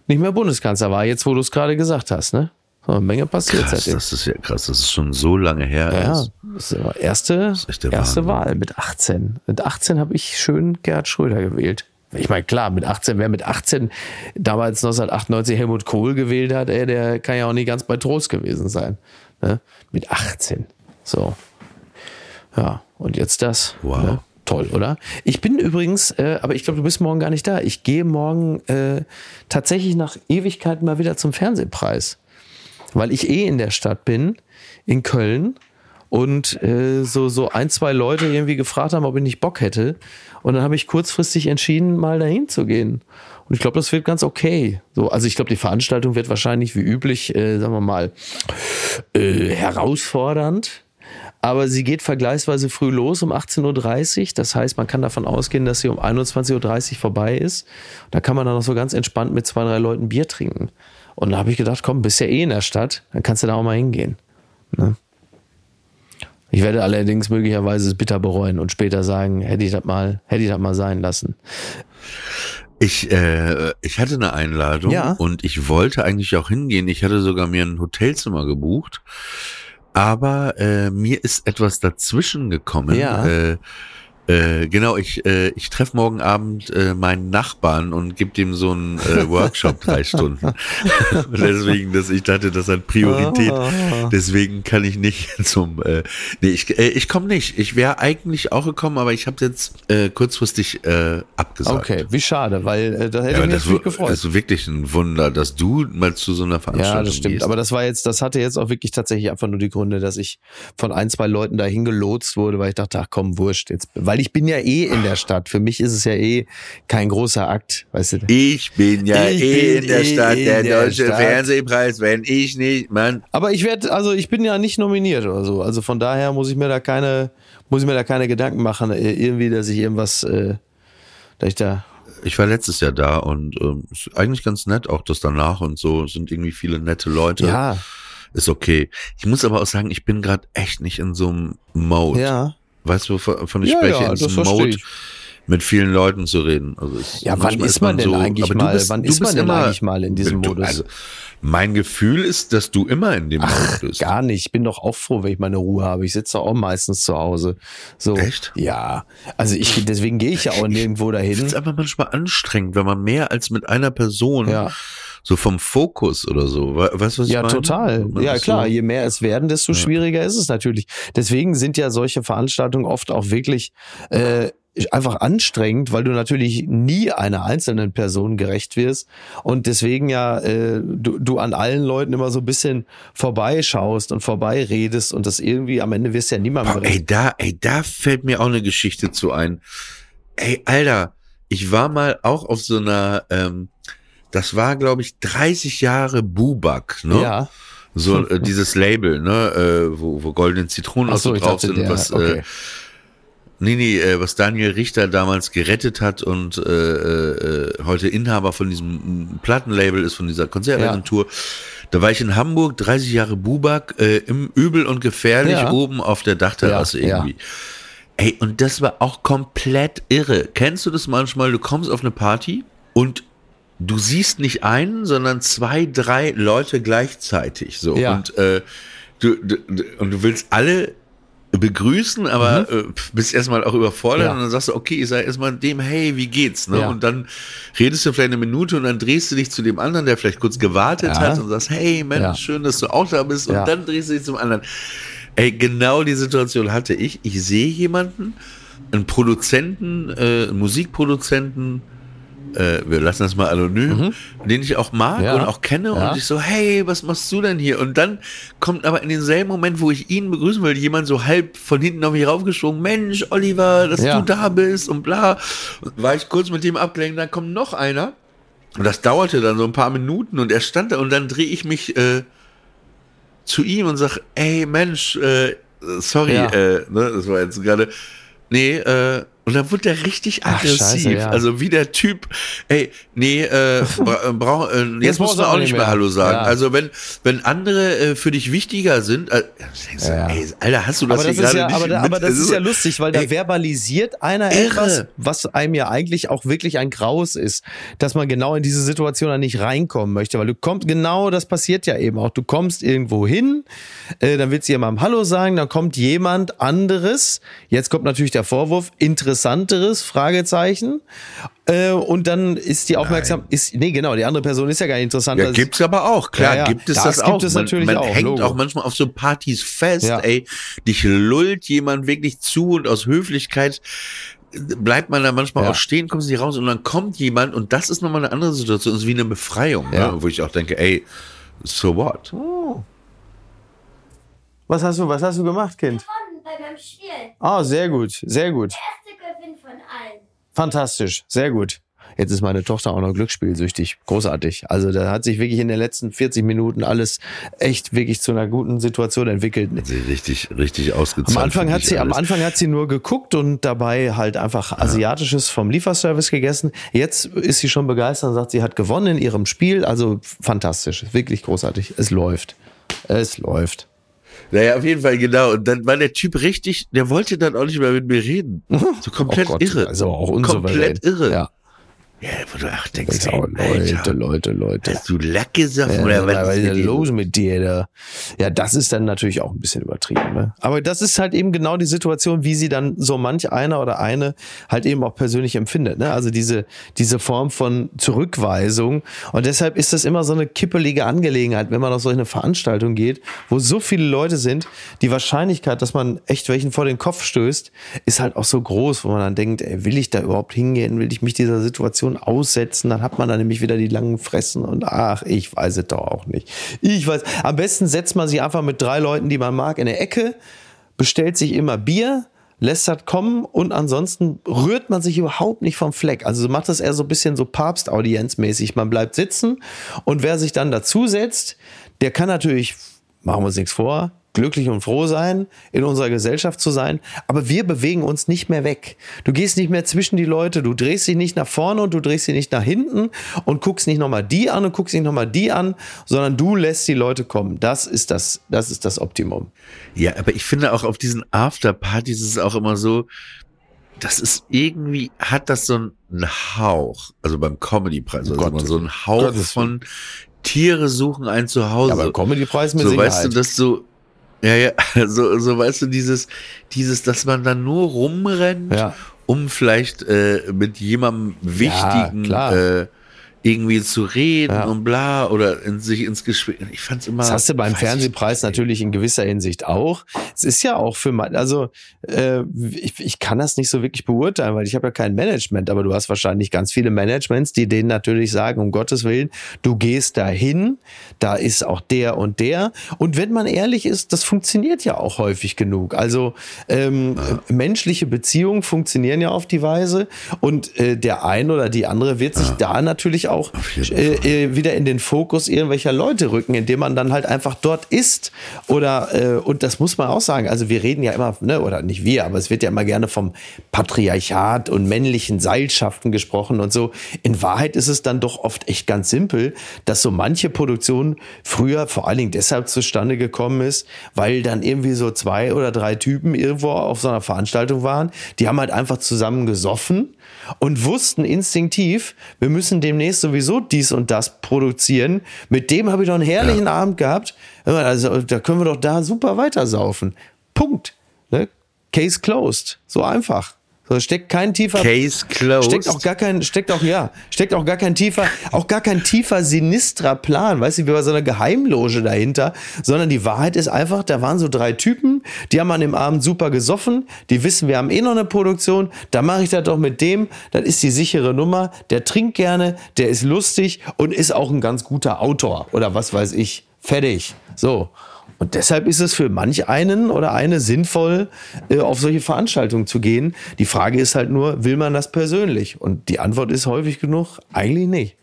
nicht mehr Bundeskanzler war, jetzt wo du es gerade gesagt hast, ne? So eine Menge passiert Krass, seitdem. das ist ja krass, das ist schon so lange her. Ja, erst. das war erste, ist echt der erste. Wahl mit 18. Mit 18 habe ich schön Gerhard Schröder gewählt. Ich meine, klar, mit 18, wer mit 18 damals 1998 Helmut Kohl gewählt hat, ey, der kann ja auch nicht ganz bei Trost gewesen sein. Ne? Mit 18. So. Ja, und jetzt das. Wow. Ne? Toll, oder? Ich bin übrigens, äh, aber ich glaube, du bist morgen gar nicht da. Ich gehe morgen äh, tatsächlich nach Ewigkeiten mal wieder zum Fernsehpreis weil ich eh in der Stadt bin, in Köln, und äh, so, so ein, zwei Leute irgendwie gefragt haben, ob ich nicht Bock hätte. Und dann habe ich kurzfristig entschieden, mal dahin zu gehen. Und ich glaube, das wird ganz okay. So, also ich glaube, die Veranstaltung wird wahrscheinlich wie üblich, äh, sagen wir mal, äh, herausfordernd. Aber sie geht vergleichsweise früh los um 18.30 Uhr. Das heißt, man kann davon ausgehen, dass sie um 21.30 Uhr vorbei ist. Da kann man dann noch so ganz entspannt mit zwei, drei Leuten Bier trinken. Und da habe ich gedacht, komm, bist ja eh in der Stadt, dann kannst du da auch mal hingehen. Ne? Ich werde allerdings möglicherweise es bitter bereuen und später sagen, hätte ich das mal, hätte ich das mal sein lassen. Ich, äh, ich hatte eine Einladung Ja. und ich wollte eigentlich auch hingehen. Ich hatte sogar mir ein Hotelzimmer gebucht. Aber äh, mir ist etwas dazwischen gekommen. Ja. Äh, Äh, genau, ich, äh, ich treffe morgen Abend äh, meinen Nachbarn und gebe dem so einen äh, Workshop drei Stunden. Deswegen, dass ich dachte, das hat Priorität. Ah. Deswegen kann ich nicht zum. Äh, nee, ich, äh, ich komme nicht. Ich wäre eigentlich auch gekommen, aber ich habe jetzt äh, kurzfristig abgesagt. Okay, wie schade, weil da hätte Ja, ich mich das, gefreut. das ist wirklich ein Wunder, dass du mal zu so einer Veranstaltung Ja, das stimmt. gehst. Aber das war jetzt, das hatte jetzt auch wirklich tatsächlich einfach nur die Gründe, dass ich von ein, zwei Leuten dahin gelotst wurde, weil ich dachte, ach komm, wurscht jetzt. Weil ich bin ja eh in der Stadt. Für mich ist es ja eh kein großer Akt, weißt du. ich bin ja Ich eh bin in der eh Stadt, in der, der deutsche Stadt. Fernsehpreis, wenn ich nicht, Mann. Aber ich werde, also ich bin ja nicht nominiert oder so. Also von daher muss ich mir da keine, muss ich mir da keine Gedanken machen, äh, irgendwie, dass ich irgendwas, äh, dass ich da. Ich war letztes Jahr da und ähm, ist eigentlich ganz nett, auch das danach und so, sind irgendwie viele nette Leute. Ja, Ist okay. Ich muss aber auch sagen, ich bin gerade echt nicht in so einem Mode. ja. Weißt du, wovon ich Ja, spreche? ja, in so das einem verstehe Mode, mit vielen Leuten zu reden. Also Ja, wann ist man denn eigentlich aber du mal- bist- wann du ist man denn immer- eigentlich mal in diesem du, Modus? Also, mein Gefühl ist, dass du immer in dem Mode bist. Gar nicht. Ich bin doch auch froh, wenn ich meine Ruhe habe. Ich sitze auch meistens zu Hause. So. Echt? Ja. Also ich, deswegen gehe ich ja auch nirgendwo dahin. es einfach manchmal anstrengend, wenn man mehr als mit einer Person Ja. So vom Fokus oder so. We- Weißt du, was ich Ja, total. Ja, klar. So, Je mehr es werden, desto schwieriger ist es natürlich. Deswegen sind ja solche Veranstaltungen oft auch wirklich äh, einfach anstrengend, weil du natürlich nie einer einzelnen Person gerecht wirst und deswegen ja äh, du, du an allen Leuten immer so ein bisschen vorbeischaust und vorbeiredest und das irgendwie am Ende wirst ja niemandem Boah, gerecht. ey, da, ey, da fällt mir auch eine Geschichte zu ein. Ey, Alter, ich war mal auch auf so einer, ähm, das war, glaube ich, 30 Jahre Bubak, ne? Ja. So äh, dieses Label, ne, äh, wo, wo goldene Zitronen so drauf sind, der- was, äh, okay. nee, nee, äh, was Daniel Richter damals gerettet hat und äh, äh, heute Inhaber von diesem Plattenlabel ist, von dieser Konzertagentur. Da war ich in Hamburg, 30 Jahre Bubak, äh, im Übel und Gefährlich Ja. oben auf der Dachterrasse Ja, ja. irgendwie. Ey, und das war auch komplett irre. Kennst du das manchmal? Du kommst auf eine Party und du siehst nicht einen, sondern zwei, drei Leute gleichzeitig. So. Ja. Und, äh, du, du, und du willst alle begrüßen, aber äh, bist erstmal auch überfordert Mhm. Ja. und dann sagst du, okay, ich sage erstmal dem, hey, wie geht's? Ne? Ja. Und dann redest du vielleicht eine Minute und dann drehst du dich zu dem anderen, der vielleicht kurz gewartet Ja. hat und sagst, hey, Mensch, schön, dass du auch da bist. Und dann drehst du dich zum anderen. Ey, genau die Situation hatte ich. Ich sehe jemanden, einen Produzenten, äh, einen Musikproduzenten, äh, wir lassen das mal anonym, den ich auch mag Mhm. Ja. und auch kenne Ja. und ich so, hey, was machst du denn hier? Und dann kommt aber in denselben Moment, wo ich ihn begrüßen will, jemand so halb von hinten auf mich raufgesprungen, Mensch, Oliver, dass Ja. du da bist und bla. Und war ich kurz mit dem abgelenkt, dann kommt noch einer. Und das dauerte dann so ein paar Minuten und er stand da und dann drehe ich mich äh, zu ihm und sag, ey Mensch, äh, sorry, äh, ne, das war jetzt gerade, nee, äh, und dann wurde der richtig Ach, aggressiv. scheiße, ja. Also wie der Typ, ey, nee, äh, bra brauch, äh, jetzt, Jetzt musst du auch nicht mehr mehr. Hallo sagen. Ja. Also wenn, wenn andere äh, für dich wichtiger sind, äh, denkst du, Ja. ey, Alter, hast du das aber das hier ist gerade ja, nicht aber, da- aber das Es ist ja lustig, weil da ey, verbalisiert einer irre. etwas, was einem ja eigentlich auch wirklich ein Graus ist, dass man genau in diese Situation dann nicht reinkommen möchte, weil du kommst, genau das passiert ja eben auch. Du kommst irgendwo hin, äh, dann willst du jemandem Hallo sagen, dann kommt jemand anderes, jetzt kommt natürlich der Vorwurf, interessanteres, Fragezeichen, äh, und dann ist die Aufmerksam, ist, nee, genau, die andere Person ist ja gar nicht interessant. Ja, gibt's aber auch, klar, Ja, ja. gibt es Das das, gibt auch. es man, natürlich man auch, hängt Logo. auch manchmal auf so Partys fest, Ja. ey, dich lullt jemand wirklich zu und aus Höflichkeit bleibt man da manchmal Ja. auch stehen, kommst nicht raus und dann kommt jemand und das ist nochmal eine andere Situation, das ist wie eine Befreiung, Ja. ne, wo ich auch denke, ey, so what? Was hast du, was hast du gemacht, Kind? gewonnen bei meinem Spiel. Ah, sehr gut, sehr gut. Erste Gewinn von allen. Fantastisch, sehr gut. Jetzt ist meine Tochter auch noch glücksspielsüchtig. Großartig. Also da hat sich wirklich in den letzten 40 Minuten alles echt wirklich zu einer guten Situation entwickelt. Sie richtig, richtig ausgezeichnet. Am Anfang hat sie, am. Anfang hat sie nur geguckt und dabei halt einfach Asiatisches vom Lieferservice gegessen. Jetzt ist sie schon begeistert und sagt, sie hat gewonnen in ihrem Spiel. Also fantastisch, wirklich großartig. Es läuft. Es läuft. Naja, auf jeden Fall, genau. Und dann war der Typ richtig, der wollte dann auch nicht mehr mit mir reden. So komplett Oh Gott, irre. Also auch unsouverän. Komplett irre. Ja. Ja, wo du auch denkst, ey, Leute, Alter, Leute, Leute. hast du Lack gesoffen Ja, oder was was ist denn los mit dir da? Ja, das ist dann natürlich auch ein bisschen übertrieben. Ne? Aber das ist halt eben genau die Situation, wie sie dann so manch einer oder eine halt eben auch persönlich empfindet. Ne? Also diese, diese Form von Zurückweisung. Und deshalb ist das immer so eine kippelige Angelegenheit, wenn man auf solche Veranstaltungen geht, wo so viele Leute sind. Die Wahrscheinlichkeit, dass man echt welchen vor den Kopf stößt, ist halt auch so groß, wo man dann denkt, ey, will ich da überhaupt hingehen? Will ich mich dieser Situation aussetzen? Dann hat man dann nämlich wieder die langen Fressen und ach, ich weiß es doch auch nicht. Ich weiß. Am besten setzt man sich einfach mit drei Leuten, die man mag, in der Ecke, bestellt sich immer Bier, lässt das kommen und ansonsten rührt man sich überhaupt nicht vom Fleck. Also macht das eher so ein bisschen so Papstaudienzmäßig. Man bleibt sitzen und wer sich dann dazusetzt, der kann natürlich, machen wir uns nichts vor, glücklich und froh sein, in unserer Gesellschaft zu sein, aber wir bewegen uns nicht mehr weg. Du gehst nicht mehr zwischen die Leute, du drehst dich nicht nach vorne und du drehst dich nicht nach hinten und guckst nicht nochmal die an und guckst nicht nochmal die an, sondern du lässt die Leute kommen. Das ist das, das ist das Optimum. Ja, aber ich finde auch auf diesen Afterpartys ist es auch immer so, das ist irgendwie, hat das so einen Hauch, also beim Comedy-Preis, also Gott, so einen Hauch Gottes von Tiere suchen ein Zuhause. Ja, aber Comedy-Preis mit so Sicherheit. weißt du, das so, ja, ja, so, so weißt du, dieses, dieses, dass man dann nur rumrennt, Ja. um vielleicht äh, mit jemandem Wichtigen klar. äh, irgendwie zu reden Ja. und bla oder in sich ins Gespräch. Ich fand's immer. Das hast du beim Fernsehpreis natürlich in gewisser Hinsicht auch. Es ist ja auch für mein, also äh, ich, ich kann das nicht so wirklich beurteilen, weil ich habe ja kein Management, aber du hast wahrscheinlich ganz viele Managements, die denen natürlich sagen, um Gottes Willen, du gehst dahin, da ist auch der und der. Und wenn man ehrlich ist, das funktioniert ja auch häufig genug. Also ähm, äh, menschliche Beziehungen funktionieren ja auf die Weise und äh, der ein oder die andere wird sich da natürlich auch jeden äh, äh, wieder in den Fokus irgendwelcher Leute rücken, indem man dann halt einfach dort ist. Oder, äh, und das muss man auch sagen, also wir reden ja immer, ne, oder nicht wir, aber es wird ja immer gerne vom Patriarchat und männlichen Seilschaften gesprochen und so. In Wahrheit ist es dann doch oft echt ganz simpel, dass so manche Produktion früher vor allen Dingen deshalb zustande gekommen ist, weil dann irgendwie so zwei oder drei Typen irgendwo auf so einer Veranstaltung waren, die haben halt einfach zusammen gesoffen und wussten instinktiv, wir müssen demnächst sowieso dies und das produzieren. Mit dem habe ich doch einen herrlichen Abend gehabt. Also da können wir doch da super weitersaufen. Punkt. Ne? Case closed. So einfach. So steckt kein tiefer Case closed. Steckt auch gar kein, steckt auch, ja, steckt auch gar kein tiefer, auch gar kein tiefer sinistrer Plan, weißt du, wie bei so einer Geheimloge dahinter, sondern die Wahrheit ist einfach, da waren so drei Typen, die haben an dem Abend super gesoffen, die wissen, wir haben eh noch eine Produktion, da mache ich das doch mit dem, das ist die sichere Nummer, der trinkt gerne, der ist lustig und ist auch ein ganz guter Autor oder was weiß ich. Fertig. So. Und deshalb ist es für manch einen oder eine sinnvoll, äh, auf solche Veranstaltungen zu gehen. Die Frage ist halt nur, will man das persönlich? Und die Antwort ist häufig genug, eigentlich nicht.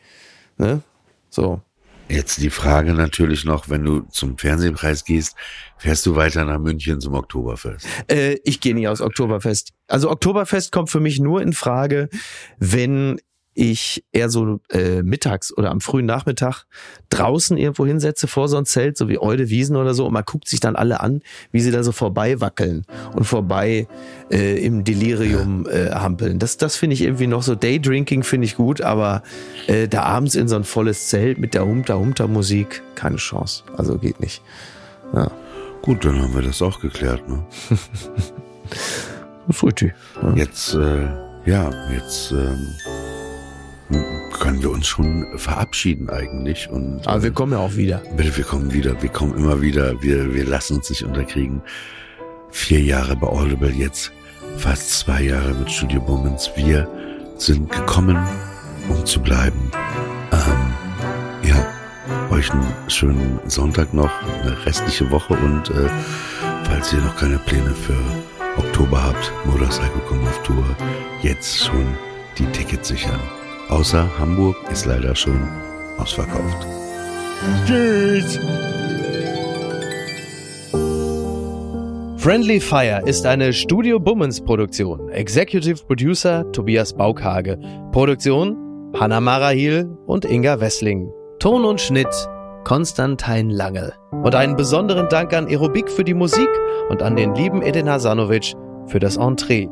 Ne? So. Jetzt die Frage natürlich noch, wenn du zum Fernsehpreis gehst, fährst du weiter nach München zum Oktoberfest? Äh, ich gehe nicht aus Oktoberfest. Also Oktoberfest kommt für mich nur in Frage, wenn ich eher so äh, mittags oder am frühen Nachmittag draußen irgendwo hinsetze vor so ein Zelt, so wie Eude Wiesen oder so, und man guckt sich dann alle an, wie sie da so vorbei wackeln und vorbei äh, im Delirium äh, hampeln. Das, das finde ich irgendwie noch so Daydrinking finde ich gut, aber äh, da abends in so ein volles Zelt mit der Humter-Humter-Musik, keine Chance. Also geht nicht. Ja. Gut, dann haben wir das auch geklärt. Ne? Frühtü. Ja. Jetzt, äh, ja, jetzt ähm, können wir uns schon verabschieden eigentlich. Und Aber wir äh, kommen ja auch wieder. bitte, wir kommen wieder, wir kommen immer wieder, wir, wir lassen uns nicht unterkriegen. Vier Jahre bei Audible jetzt, fast zwei Jahre mit Studio Moments. Wir sind gekommen, um zu bleiben. Ähm, ja, euch einen schönen Sonntag noch, eine restliche Woche und äh, falls ihr noch keine Pläne für Oktober habt, Motorcycle kommt auf Tour, jetzt schon die Tickets sichern. Außer Hamburg ist leider schon ausverkauft. Tschüss. Friendly Fire ist eine Studio Bummens Produktion. Executive Producer Tobias Baukhage. Produktion Hanna Marahil und Inga Wessling. Ton und Schnitt Konstantin Lange. Und einen besonderen Dank an Aerobik für die Musik und an den lieben Edin Hasanovic für das Entree.